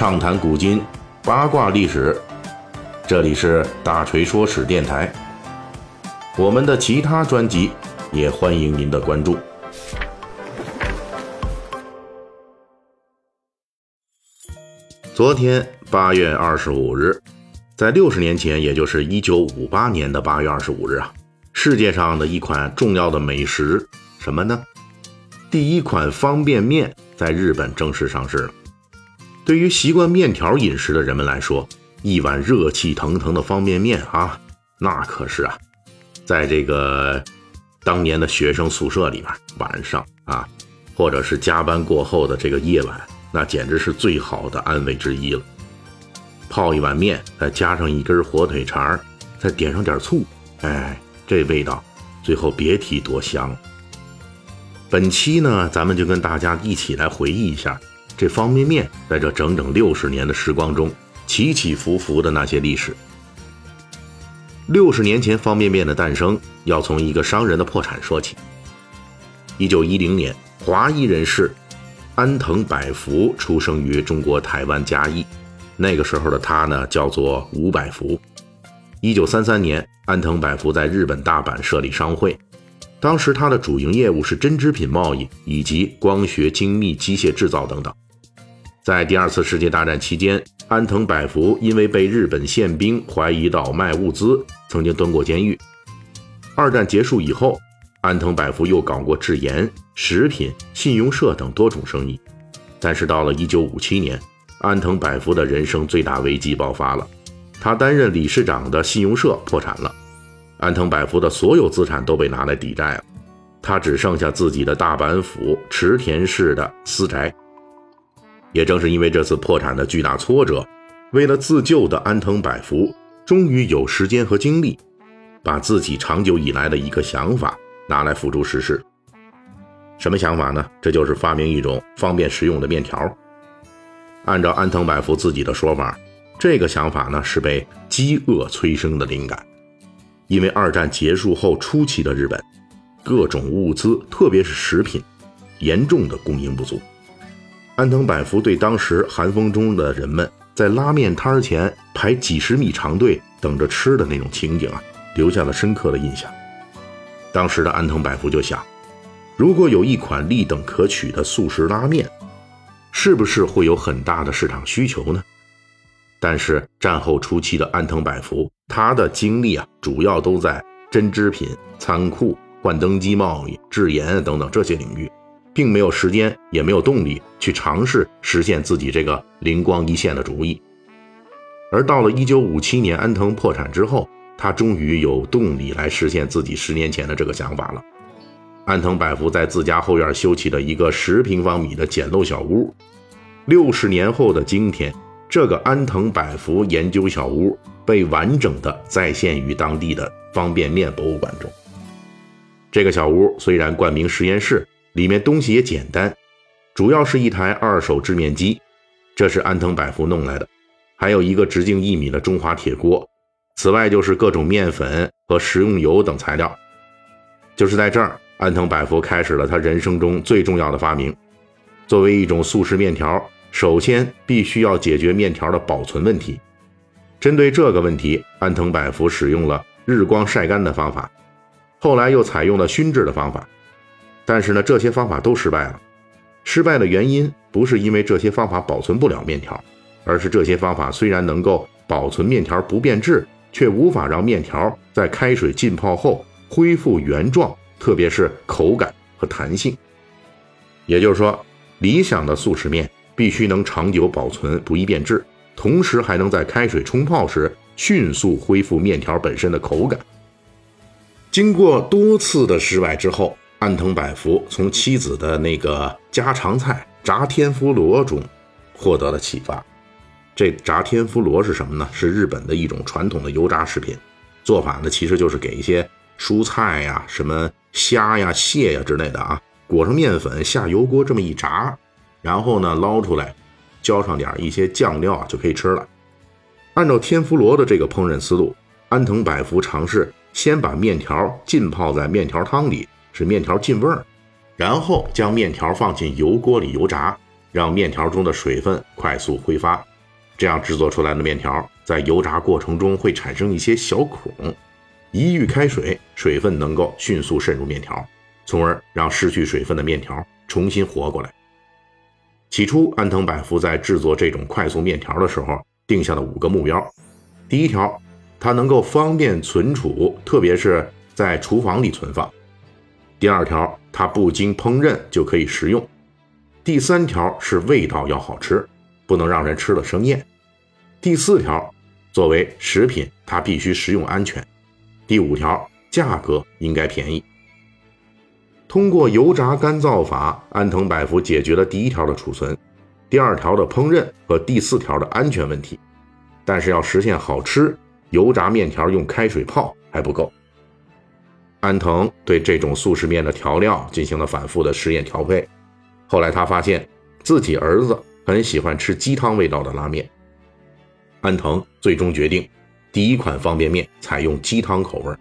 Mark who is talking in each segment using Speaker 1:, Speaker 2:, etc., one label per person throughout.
Speaker 1: 畅谈古今，八卦历史。这里是大锤说史电台。我们的其他专辑也欢迎您的关注。昨天八月二十五日，在六十年前，也就是一九五八年的八月二十五日啊，世界上的一款重要的美食什么呢？第一款方便面在日本正式上市了。对于习惯面条饮食的人们来说，一碗热气腾腾的方便面啊，那可是啊，在这个当年的学生宿舍里面，晚上啊，或者是加班过后的这个夜晚，那简直是最好的安慰之一了。泡一碗面，再加上一根火腿肠，再点上点醋，哎，这味道，最后别提多香。本期呢，咱们就跟大家一起来回忆一下这方便面在这整整六十年的时光中起起伏伏的那些历史。六十年前，方便面的诞生要从一个商人的破产说起。一九一零年，华裔人士安藤百福出生于中国台湾嘉义，那个时候的他呢叫做吴百福。一九三三年，安藤百福在日本大阪设立商会。当时他的主营业务是针织品贸易以及光学精密机械制造等等。在第二次世界大战期间，安藤百福因为被日本宪兵怀疑到卖物资，曾经蹲过监狱。二战结束以后，安藤百福又搞过制盐、食品、信用社等多种生意。但是到了1957年，安藤百福的人生最大危机爆发了，他担任理事长的信用社破产了。安藤百福的所有资产都被拿来抵债了，他只剩下自己的大阪府池田市的私宅。也正是因为这次破产的巨大挫折，为了自救的安藤百福终于有时间和精力，把自己长久以来的一个想法拿来付诸实施。什么想法呢？这就是发明一种方便食用的面条。按照安藤百福自己的说法，这个想法呢是被饥饿催生的灵感。因为二战结束后初期的日本，各种物资，特别是食品，严重的供应不足。安藤百福对当时寒风中的人们在拉面摊前排几十米长队等着吃的那种情景啊，留下了深刻的印象。当时的安藤百福就想，如果有一款立等可取的速食拉面，是不是会有很大的市场需求呢？但是战后初期的安藤百福，他的精力啊，主要都在针织品、仓库、幻灯机贸易、制盐等等这些领域，并没有时间，也没有动力去尝试实现自己这个灵光一现的主意。而到了1957年，安藤破产之后，他终于有动力来实现自己十年前的这个想法了。安藤百福在自家后院修起了一个十平方米的简陋小屋。六十年后的今天。这个安藤百福研究小屋被完整的再现于当地的方便面博物馆中。这个小屋虽然冠名实验室，里面东西也简单，主要是一台二手制面机，这是安藤百福弄来的，还有一个直径一米的中华铁锅。此外就是各种面粉和食用油等材料。就是在这儿，安藤百福开始了他人生中最重要的发明，作为一种速食面条。首先，必须要解决面条的保存问题。针对这个问题，安藤百福使用了日光晒干的方法，后来又采用了熏制的方法。但是呢，这些方法都失败了。失败的原因不是因为这些方法保存不了面条，而是这些方法虽然能够保存面条不变质，却无法让面条在开水浸泡后恢复原状，特别是口感和弹性。也就是说，理想的速食面。必须能长久保存，不易变质，同时还能在开水冲泡时迅速恢复面条本身的口感。经过多次的失败之后，安藤百福从妻子的那个家常菜炸天妇罗中获得了启发。这炸天妇罗是什么呢？是日本的一种传统的油炸食品，做法呢其实就是给一些蔬菜呀、什么虾呀、蟹呀之类的啊，裹上面粉下油锅这么一炸。然后呢，捞出来，浇上点一些酱料啊，就可以吃了。按照天妇罗的这个烹饪思路，安藤百福尝试先把面条浸泡在面条汤里，使面条进味儿，然后将面条放进油锅里油炸，让面条中的水分快速挥发，这样制作出来的面条在油炸过程中会产生一些小孔，一遇开水，水分能够迅速渗入面条，从而让失去水分的面条重新活过来。起初，安藤百福在制作这种快速面条的时候，定下了五个目标：第一条，它能够方便存储，特别是在厨房里存放；第二条，它不经烹饪就可以食用；第三条是味道要好吃。不能让人吃了生厌。第四条，作为食品，它必须食用安全。第五条，价格应该便宜。通过油炸干燥法，安藤百福解决了第一条的储存、第二条的烹饪和第四条的安全问题。但是要实现好吃，油炸面条用开水泡还不够。安藤对这种速食面的调料进行了反复的实验调配。后来他发现自己儿子。很喜欢吃鸡汤味道的拉面，安藤最终决定，第一款方便面采用鸡汤口味。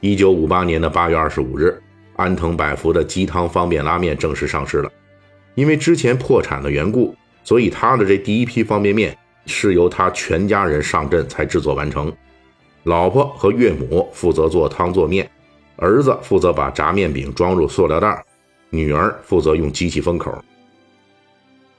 Speaker 1: 一九五八年的八月二十五日，安藤百福的鸡汤方便拉面正式上市了。因为之前破产的缘故，所以他的这第一批方便面是由他全家人上阵才制作完成。老婆和岳母负责做汤做面，儿子负责把炸面饼装入塑料袋，女儿负责用机器封口。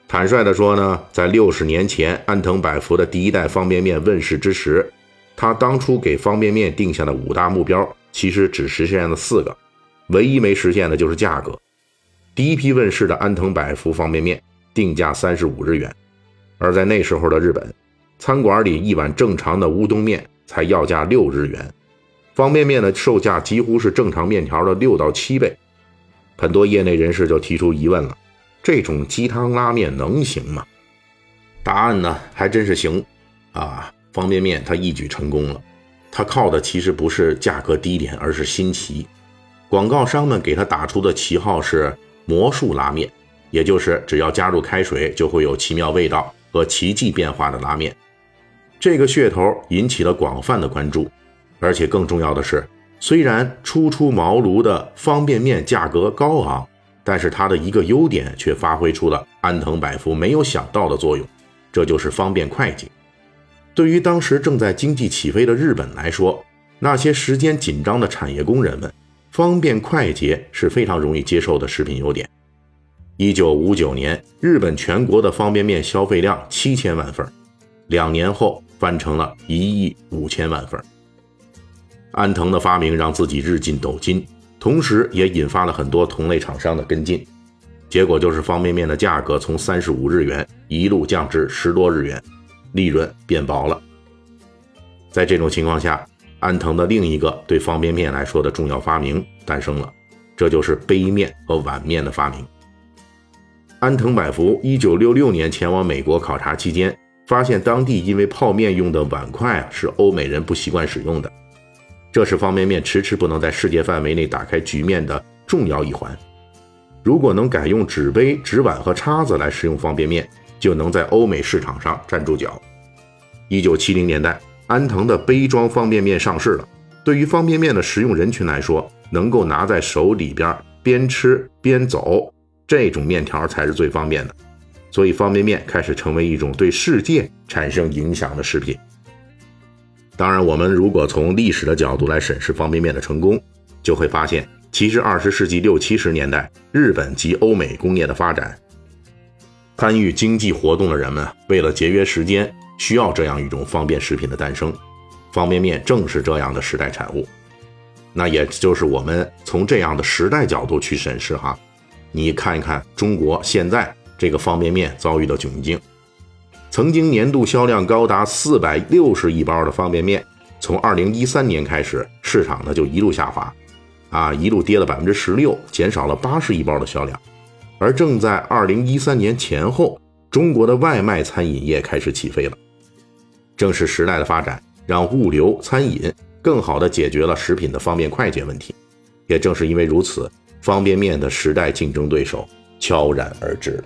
Speaker 1: 坦率地说呢，在六十年前，安藤百福的第一代方便面问世之时，他当初给方便面定下的五大目标，其实只实现了四个，唯一没实现的就是价格。第一批问世的安藤百福方便面定价三十五日元，而在那时候的日本，餐馆里一碗正常的乌冬面才要价六日元，方便面的售价几乎是正常面条的六到七倍。很多业内人士就提出疑问了。这种鸡汤拉面能行吗？答案呢，还真是行啊！方便面它一举成功了，它靠的其实不是价格低廉，而是新奇。广告商们给它打出的旗号是“魔术拉面”，也就是只要加入开水就会有奇妙味道和奇迹变化的拉面。这个噱头引起了广泛的关注，而且更重要的是，虽然初出茅庐的方便面价格高昂。但是它的一个优点却发挥出了安藤百福没有想到的作用，这就是方便快捷。对于当时正在经济起飞的日本来说，那些时间紧张的产业工人们，方便快捷是非常容易接受的食品优点。一九五九年，日本全国的方便面消费量七千万份，两年后翻成了一亿五千万份。安藤的发明让自己日进斗金。同时，也引发了很多同类厂商的跟进，结果就是方便面的价格从三十五日元一路降至十多日元，利润变薄了。在这种情况下，安藤的另一个对方便面来说的重要发明诞生了，这就是杯面和碗面的发明。安藤百福一九六六年前往美国考察期间，发现当地因为泡面用的碗筷是欧美人不习惯使用的。这是方便面迟迟不能在世界范围内打开局面的重要一环。如果能改用纸杯、纸碗和叉子来食用方便面，就能在欧美市场上站住脚。一九七零年代，安藤的杯装方便面上市了。对于方便面的食用人群来说，能够拿在手里边边吃边走，这种面条才是最方便的。所以，方便面开始成为一种对世界产生影响的食品。当然，我们如果从历史的角度来审视方便面的成功，就会发现，其实二十世纪六七十年代，日本及欧美工业的发展，参与经济活动的人们为了节约时间，需要这样一种方便食品的诞生。方便面正是这样的时代产物。那也就是我们从这样的时代角度去审视哈，你看一看中国现在这个方便面遭遇的窘境。曾经年度销量高达四百六十亿包的方便面，从二零一三年开始，市场呢就一路下滑，啊，一路跌了百分之十六，减少了八十亿包的销量。而正在二零一三年前后，中国的外卖餐饮业开始起飞了。正是时代的发展，让物流餐饮更好地解决了食品的方便快捷问题。也正是因为如此，方便面的时代竞争对手悄然而至了。